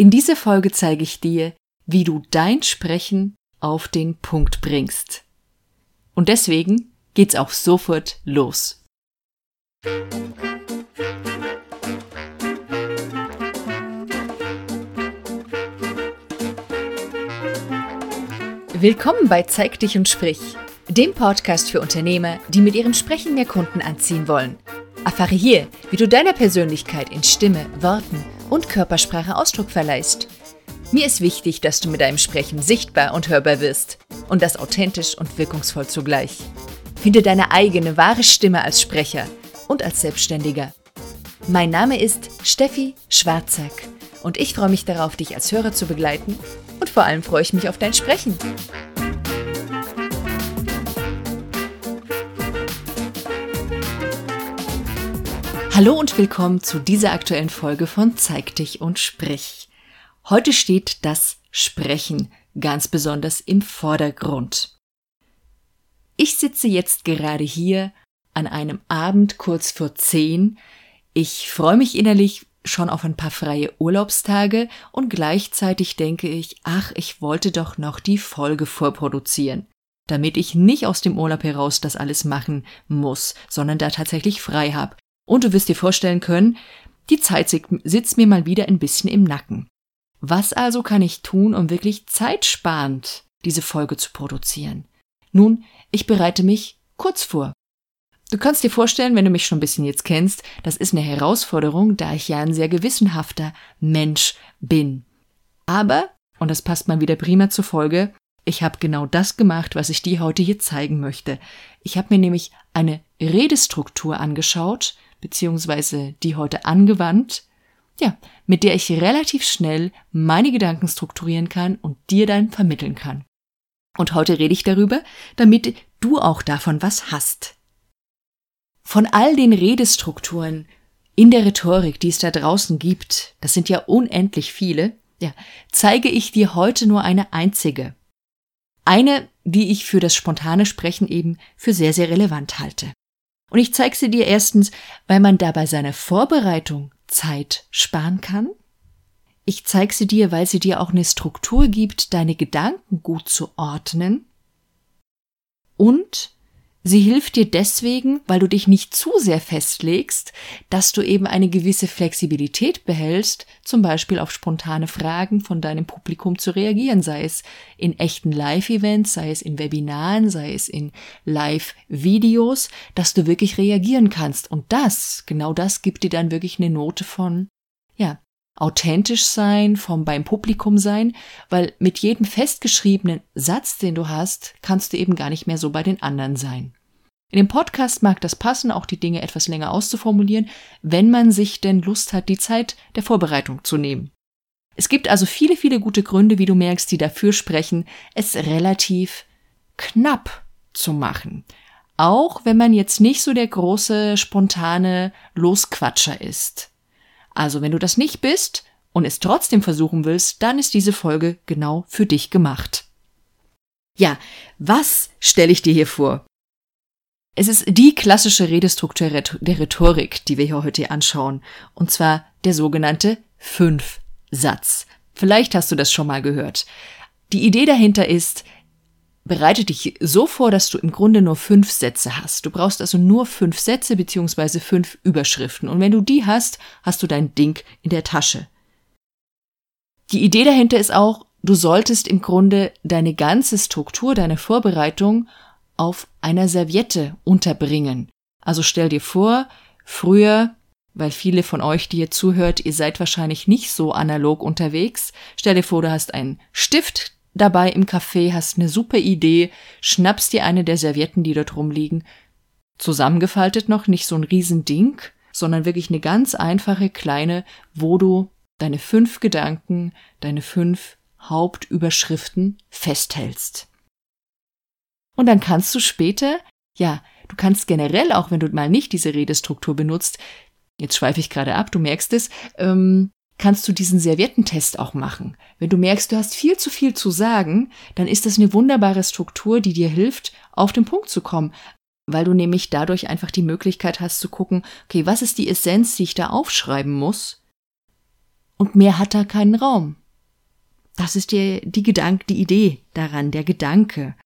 In dieser Folge zeige ich dir, wie du dein Sprechen auf den Punkt bringst. Und deswegen geht's auch sofort los. Willkommen bei Zeig dich und sprich, dem Podcast für Unternehmer, die mit ihrem Sprechen mehr Kunden anziehen wollen. Erfahre hier, wie du deiner Persönlichkeit in Stimme, Worten und Körpersprache Ausdruck verleihst. Mir ist wichtig, dass du mit deinem Sprechen sichtbar und hörbar wirst und das authentisch und wirkungsvoll zugleich. Finde deine eigene wahre Stimme als Sprecher und als Selbstständiger. Mein Name ist Steffi Schwarzack und ich freue mich darauf, dich als Hörer zu begleiten und vor allem freue ich mich auf dein Sprechen. Hallo und willkommen zu dieser aktuellen Folge von Zeig dich und sprich. Heute steht das Sprechen ganz besonders im Vordergrund. Ich sitze jetzt gerade hier an einem Abend kurz vor zehn. Ich freue mich innerlich schon auf ein paar freie Urlaubstage und gleichzeitig denke ich, ach, ich wollte doch noch die Folge vorproduzieren, damit ich nicht aus dem Urlaub heraus das alles machen muss, sondern da tatsächlich frei habe und du wirst dir vorstellen können, die Zeit sitzt mir mal wieder ein bisschen im Nacken. Was also kann ich tun, um wirklich zeitsparend diese Folge zu produzieren? Nun, ich bereite mich kurz vor. Du kannst dir vorstellen, wenn du mich schon ein bisschen jetzt kennst, das ist eine Herausforderung, da ich ja ein sehr gewissenhafter Mensch bin. Aber, und das passt mal wieder prima zur Folge, ich habe genau das gemacht, was ich dir heute hier zeigen möchte. Ich habe mir nämlich eine Redestruktur angeschaut, beziehungsweise die heute angewandt, ja, mit der ich relativ schnell meine Gedanken strukturieren kann und dir dann vermitteln kann. Und heute rede ich darüber, damit du auch davon was hast. Von all den Redestrukturen in der Rhetorik, die es da draußen gibt, das sind ja unendlich viele, ja, zeige ich dir heute nur eine einzige. Eine, die ich für das spontane Sprechen eben für sehr, sehr relevant halte. Und ich zeige sie dir erstens, weil man da bei seiner Vorbereitung Zeit sparen kann. Ich zeige sie dir, weil sie dir auch eine Struktur gibt, deine Gedanken gut zu ordnen. Und Sie hilft dir deswegen, weil du dich nicht zu sehr festlegst, dass du eben eine gewisse Flexibilität behältst, zum Beispiel auf spontane Fragen von deinem Publikum zu reagieren, sei es in echten Live-Events, sei es in Webinaren, sei es in Live-Videos, dass du wirklich reagieren kannst. Und das, genau das gibt dir dann wirklich eine Note von, ja, authentisch sein, vom beim Publikum sein, weil mit jedem festgeschriebenen Satz, den du hast, kannst du eben gar nicht mehr so bei den anderen sein. In dem Podcast mag das passen, auch die Dinge etwas länger auszuformulieren, wenn man sich denn Lust hat, die Zeit der Vorbereitung zu nehmen. Es gibt also viele, viele gute Gründe, wie du merkst, die dafür sprechen, es relativ knapp zu machen. Auch wenn man jetzt nicht so der große, spontane Losquatscher ist. Also wenn du das nicht bist und es trotzdem versuchen willst, dann ist diese Folge genau für dich gemacht. Ja, was stelle ich dir hier vor? Es ist die klassische Redestruktur der Rhetorik, die wir hier heute anschauen, und zwar der sogenannte Fünf-Satz. Vielleicht hast du das schon mal gehört. Die Idee dahinter ist, bereite dich so vor, dass du im Grunde nur fünf Sätze hast. Du brauchst also nur fünf Sätze beziehungsweise fünf Überschriften. Und wenn du die hast, hast du dein Ding in der Tasche. Die Idee dahinter ist auch, du solltest im Grunde deine ganze Struktur, deine Vorbereitung auf einer Serviette unterbringen. Also stell dir vor, früher, weil viele von euch, die ihr zuhört, ihr seid wahrscheinlich nicht so analog unterwegs, stell dir vor, du hast einen Stift, dabei im Café, hast eine super Idee, schnappst dir eine der Servietten, die dort rumliegen, zusammengefaltet noch, nicht so ein Riesending, sondern wirklich eine ganz einfache kleine, wo du deine fünf Gedanken, deine fünf Hauptüberschriften festhältst. Und dann kannst du später, ja, du kannst generell, auch wenn du mal nicht diese Redestruktur benutzt, jetzt schweife ich gerade ab, du merkst es, ähm, kannst du diesen Serviettentest auch machen. Wenn du merkst, du hast viel zu viel zu sagen, dann ist das eine wunderbare Struktur, die dir hilft, auf den Punkt zu kommen, weil du nämlich dadurch einfach die Möglichkeit hast zu gucken, okay, was ist die Essenz, die ich da aufschreiben muss? Und mehr hat da keinen Raum. Das ist die, die Gedanke, die Idee daran, der Gedanke.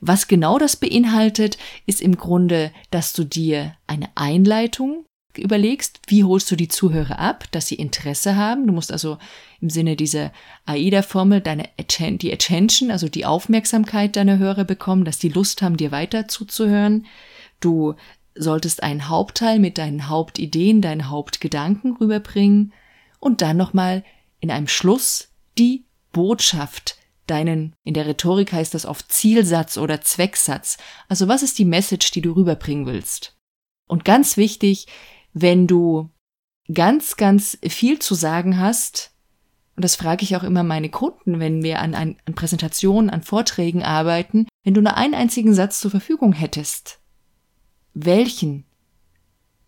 Was genau das beinhaltet, ist im Grunde, dass du dir eine Einleitung überlegst, wie holst du die Zuhörer ab, dass sie Interesse haben. Du musst also im Sinne dieser AIDA-Formel deine die Attention, also die Aufmerksamkeit deiner Hörer bekommen, dass die Lust haben, dir weiter zuzuhören. Du solltest einen Hauptteil mit deinen Hauptideen, deinen Hauptgedanken rüberbringen und dann nochmal in einem Schluss die Botschaft, deinen, in der Rhetorik heißt das oft Zielsatz oder Zwecksatz. Also was ist die Message, die du rüberbringen willst? Und ganz wichtig, wenn du ganz, ganz viel zu sagen hast, und das frage ich auch immer meine Kunden, wenn wir an, an, an Präsentationen, an Vorträgen arbeiten, wenn du nur einen einzigen Satz zur Verfügung hättest, welchen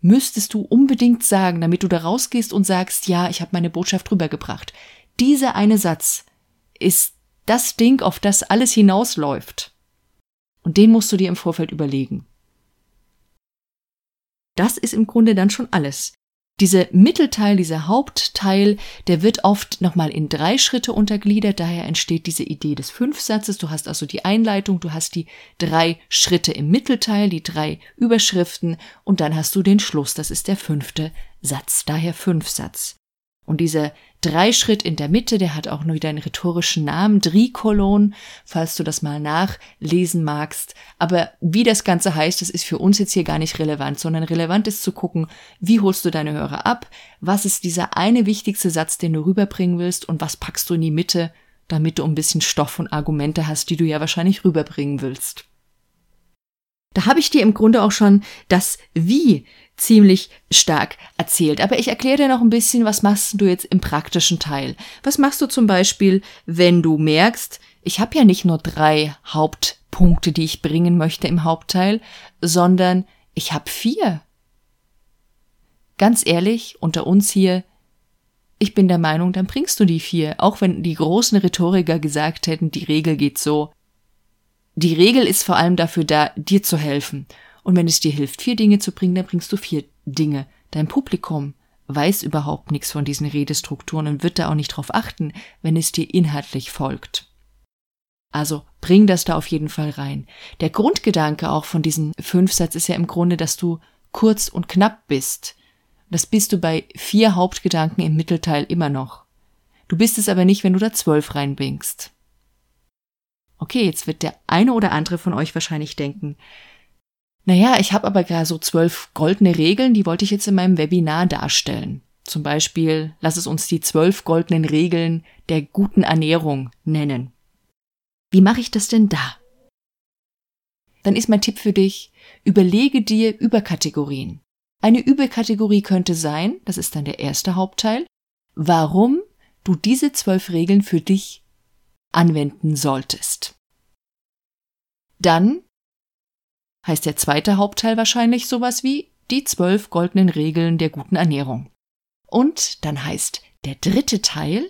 müsstest du unbedingt sagen, damit du da rausgehst und sagst, ja, ich habe meine Botschaft rübergebracht. Dieser eine Satz ist das Ding, auf das alles hinausläuft. Und den musst du dir im Vorfeld überlegen. Das ist im Grunde dann schon alles. Dieser Mittelteil, dieser Hauptteil, der wird oft nochmal in drei Schritte untergliedert, daher entsteht diese Idee des Fünfsatzes. Du hast also die Einleitung, du hast die drei Schritte im Mittelteil, die drei Überschriften und dann hast du den Schluss, das ist der fünfte Satz, daher Fünfsatz. Und dieser Dreischritt in der Mitte, der hat auch nur wieder einen rhetorischen Namen, Drikolon, falls du das mal nachlesen magst. Aber wie das Ganze heißt, das ist für uns jetzt hier gar nicht relevant, sondern relevant ist zu gucken, wie holst du deine Hörer ab, was ist dieser eine wichtigste Satz, den du rüberbringen willst und was packst du in die Mitte, damit du ein bisschen Stoff und Argumente hast, die du ja wahrscheinlich rüberbringen willst. Da habe ich dir im Grunde auch schon das Wie ziemlich stark erzählt. Aber ich erkläre dir noch ein bisschen, was machst du jetzt im praktischen Teil. Was machst du zum Beispiel, wenn du merkst, ich habe ja nicht nur drei Hauptpunkte, die ich bringen möchte im Hauptteil, sondern ich habe vier. Ganz ehrlich, unter uns hier, ich bin der Meinung, dann bringst du die vier, auch wenn die großen Rhetoriker gesagt hätten, die Regel geht so. Die Regel ist vor allem dafür da, dir zu helfen. Und wenn es dir hilft, vier Dinge zu bringen, dann bringst du vier Dinge. Dein Publikum weiß überhaupt nichts von diesen Redestrukturen und wird da auch nicht drauf achten, wenn es dir inhaltlich folgt. Also bring das da auf jeden Fall rein. Der Grundgedanke auch von diesem Fünfsatz ist ja im Grunde, dass du kurz und knapp bist. Das bist du bei vier Hauptgedanken im Mittelteil immer noch. Du bist es aber nicht, wenn du da zwölf reinbringst. Okay, jetzt wird der eine oder andere von euch wahrscheinlich denken, naja, ich habe aber gar so zwölf goldene Regeln, die wollte ich jetzt in meinem Webinar darstellen. Zum Beispiel, lass es uns die zwölf goldenen Regeln der guten Ernährung nennen. Wie mache ich das denn da? Dann ist mein Tipp für dich, überlege dir Überkategorien. Eine Überkategorie könnte sein, das ist dann der erste Hauptteil, warum du diese zwölf Regeln für dich anwenden solltest. Dann heißt der zweite Hauptteil wahrscheinlich sowas wie die zwölf goldenen Regeln der guten Ernährung. Und dann heißt der dritte Teil,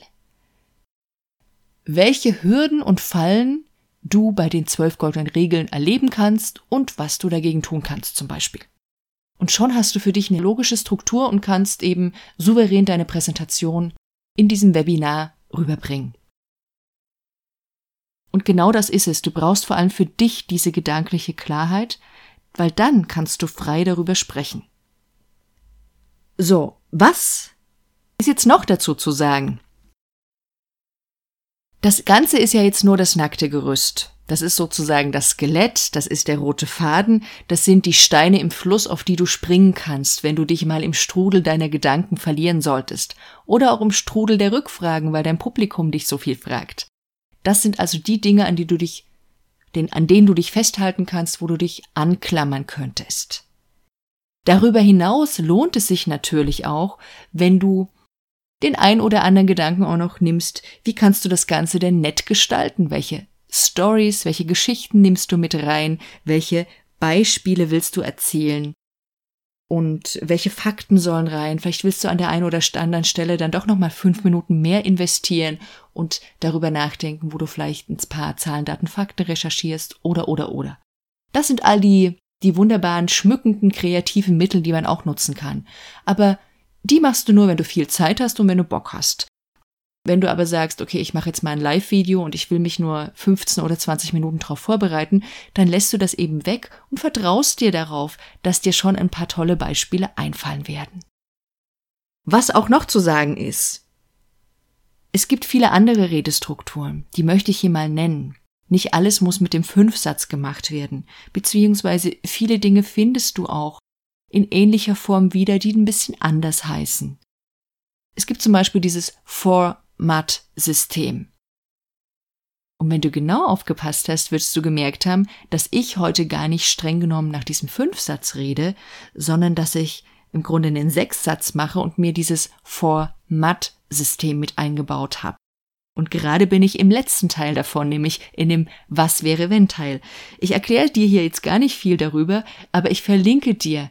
welche Hürden und Fallen du bei den zwölf goldenen Regeln erleben kannst und was du dagegen tun kannst zum Beispiel. Und schon hast du für dich eine logische Struktur und kannst eben souverän deine Präsentation in diesem Webinar rüberbringen. Und genau das ist es. Du brauchst vor allem für dich diese gedankliche Klarheit, weil dann kannst du frei darüber sprechen. So, was ist jetzt noch dazu zu sagen? Das Ganze ist ja jetzt nur das nackte Gerüst. Das ist sozusagen das Skelett, das ist der rote Faden, das sind die Steine im Fluss, auf die du springen kannst, wenn du dich mal im Strudel deiner Gedanken verlieren solltest. Oder auch im Strudel der Rückfragen, weil dein Publikum dich so viel fragt. Das sind also die Dinge, an die du dich, den, an denen du dich festhalten kannst, wo du dich anklammern könntest. Darüber hinaus lohnt es sich natürlich auch, wenn du den ein oder anderen Gedanken auch noch nimmst, wie kannst du das Ganze denn nett gestalten? Welche Stories, welche Geschichten nimmst du mit rein? Welche Beispiele willst du erzählen? Und welche Fakten sollen rein. Vielleicht willst du an der einen oder anderen Stelle dann doch nochmal fünf Minuten mehr investieren und darüber nachdenken, wo du vielleicht ein paar Zahlen, Daten, Fakten recherchierst oder, oder, oder. Das sind all die, die wunderbaren, schmückenden, kreativen Mittel, die man auch nutzen kann. Aber die machst du nur, wenn du viel Zeit hast und wenn du Bock hast. Wenn du aber sagst, okay, ich mache jetzt mal ein Live-Video und ich will mich nur 15 oder 20 Minuten darauf vorbereiten, dann lässt du das eben weg und vertraust dir darauf, dass dir schon ein paar tolle Beispiele einfallen werden. Was auch noch zu sagen ist, es gibt viele andere Redestrukturen, die möchte ich hier mal nennen. Nicht alles muss mit dem Fünfsatz gemacht werden, beziehungsweise viele Dinge findest du auch in ähnlicher Form wieder, die ein bisschen anders heißen. Es gibt zum Beispiel dieses Format-System. Und wenn du genau aufgepasst hast, wirst du gemerkt haben, dass ich heute gar nicht streng genommen nach diesem Fünfsatz rede, sondern dass ich im Grunde einen Sechssatz mache und mir dieses Format-System mit eingebaut habe. Und gerade bin ich im letzten Teil davon, nämlich in dem Was wäre wenn Teil. Ich erkläre dir hier jetzt gar nicht viel darüber, aber ich verlinke dir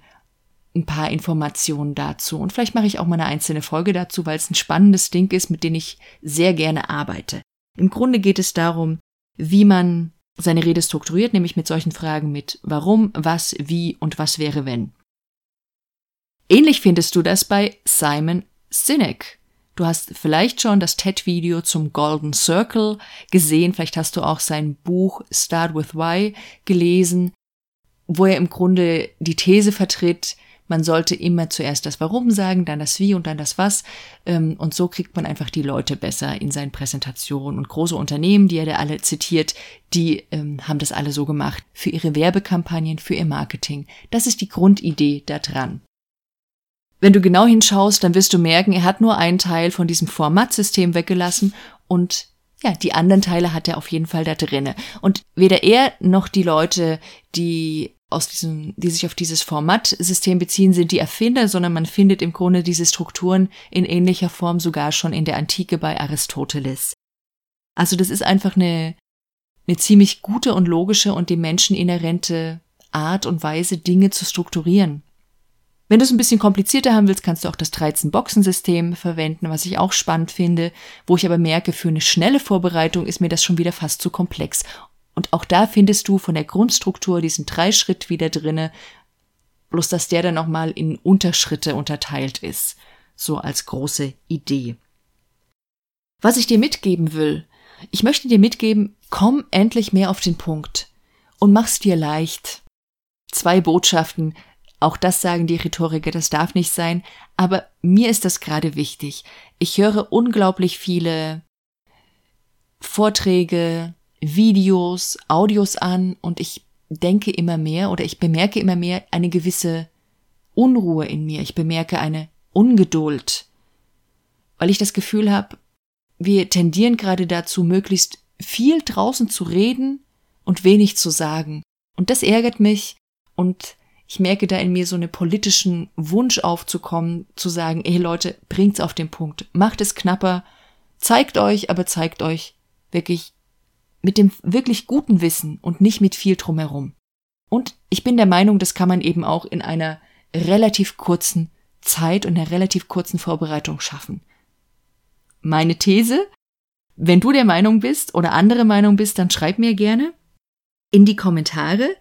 ein paar Informationen dazu. Und vielleicht mache ich auch mal eine einzelne Folge dazu, weil es ein spannendes Ding ist, mit dem ich sehr gerne arbeite. Im Grunde geht es darum, wie man seine Rede strukturiert, nämlich mit solchen Fragen mit warum, was, wie und was wäre wenn. Ähnlich findest du das bei Simon Sinek. Du hast vielleicht schon das TED-Video zum Golden Circle gesehen, vielleicht hast du auch sein Buch Start with Why gelesen, wo er im Grunde die These vertritt, man sollte immer zuerst das Warum sagen, dann das Wie und dann das Was. Ähm, und so kriegt man einfach die Leute besser in seinen Präsentationen. Und große Unternehmen, die er da alle zitiert, die ähm, haben das alle so gemacht. Für ihre Werbekampagnen, für ihr Marketing. Das ist die Grundidee da dran. Wenn du genau hinschaust, dann wirst du merken, er hat nur einen Teil von diesem Formatsystem weggelassen und ja, die anderen Teile hat er auf jeden Fall da drinne. Und weder er noch die Leute, die aus diesem, die sich auf dieses Formatsystem beziehen, sind die Erfinder, sondern man findet im Grunde diese Strukturen in ähnlicher Form sogar schon in der Antike bei Aristoteles. Also das ist einfach eine, eine ziemlich gute und logische und dem Menschen inhärente Art und Weise, Dinge zu strukturieren. Wenn du es ein bisschen komplizierter haben willst, kannst du auch das 13-Boxen-System verwenden, was ich auch spannend finde, wo ich aber merke, für eine schnelle Vorbereitung ist mir das schon wieder fast zu komplex. Und auch da findest du von der Grundstruktur diesen Dreischritt wieder drinne, bloß dass der dann nochmal in Unterschritte unterteilt ist, so als große Idee. Was ich dir mitgeben will, ich möchte dir mitgeben, komm endlich mehr auf den Punkt und mach's dir leicht. Zwei Botschaften, auch das sagen die Rhetoriker, das darf nicht sein, aber mir ist das gerade wichtig. Ich höre unglaublich viele Vorträge, Videos, Audios an und ich denke immer mehr oder ich bemerke immer mehr eine gewisse Unruhe in mir. Ich bemerke eine Ungeduld, weil ich das Gefühl habe, wir tendieren gerade dazu, möglichst viel draußen zu reden und wenig zu sagen. Und das ärgert mich und ich merke da in mir so einen politischen Wunsch aufzukommen, zu sagen, ey Leute, bringt's auf den Punkt, macht es knapper, zeigt euch, aber zeigt euch wirklich mit dem wirklich guten Wissen und nicht mit viel drumherum. Und ich bin der Meinung, das kann man eben auch in einer relativ kurzen Zeit und einer relativ kurzen Vorbereitung schaffen. Meine These, wenn du der Meinung bist oder andere Meinung bist, dann schreib mir gerne in die Kommentare.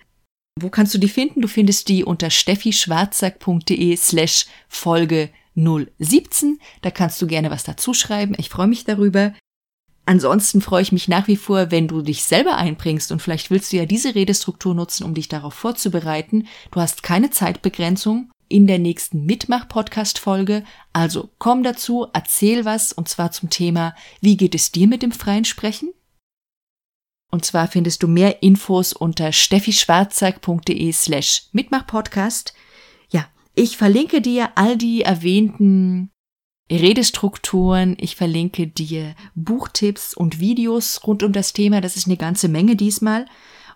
Wo kannst du die finden? Du findest die unter steffischwarzack.de slash Folge 017. Da kannst du gerne was dazu schreiben. Ich freue mich darüber. Ansonsten freue ich mich nach wie vor, wenn du dich selber einbringst und vielleicht willst du ja diese Redestruktur nutzen, um dich darauf vorzubereiten. Du hast keine Zeitbegrenzung in der nächsten Mitmach-Podcast-Folge. Also komm dazu, erzähl was und zwar zum Thema, wie geht es dir mit dem freien Sprechen? Und zwar findest du mehr Infos unter steffischwarzack.de slash Mitmach-Podcast. Ja, ich verlinke dir all die erwähnten Redestrukturen. Ich verlinke dir Buchtipps und Videos rund um das Thema. Das ist eine ganze Menge diesmal.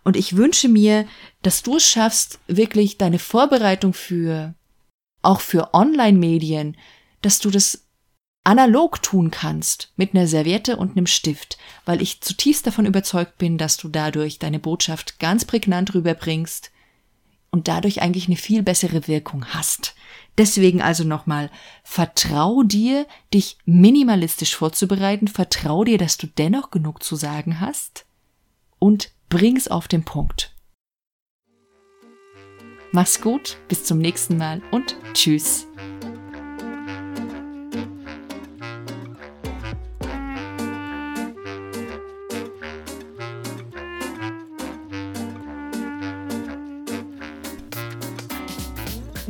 Und ich wünsche mir, dass du es schaffst, wirklich deine Vorbereitung für, auch für Online-Medien, dass du das analog tun kannst, mit einer Serviette und einem Stift, weil ich zutiefst davon überzeugt bin, dass du dadurch deine Botschaft ganz prägnant rüberbringst und dadurch eigentlich eine viel bessere Wirkung hast. Deswegen also nochmal, vertrau dir, dich minimalistisch vorzubereiten, vertrau dir, dass du dennoch genug zu sagen hast und bring's auf den Punkt. Mach's gut, bis zum nächsten Mal und tschüss.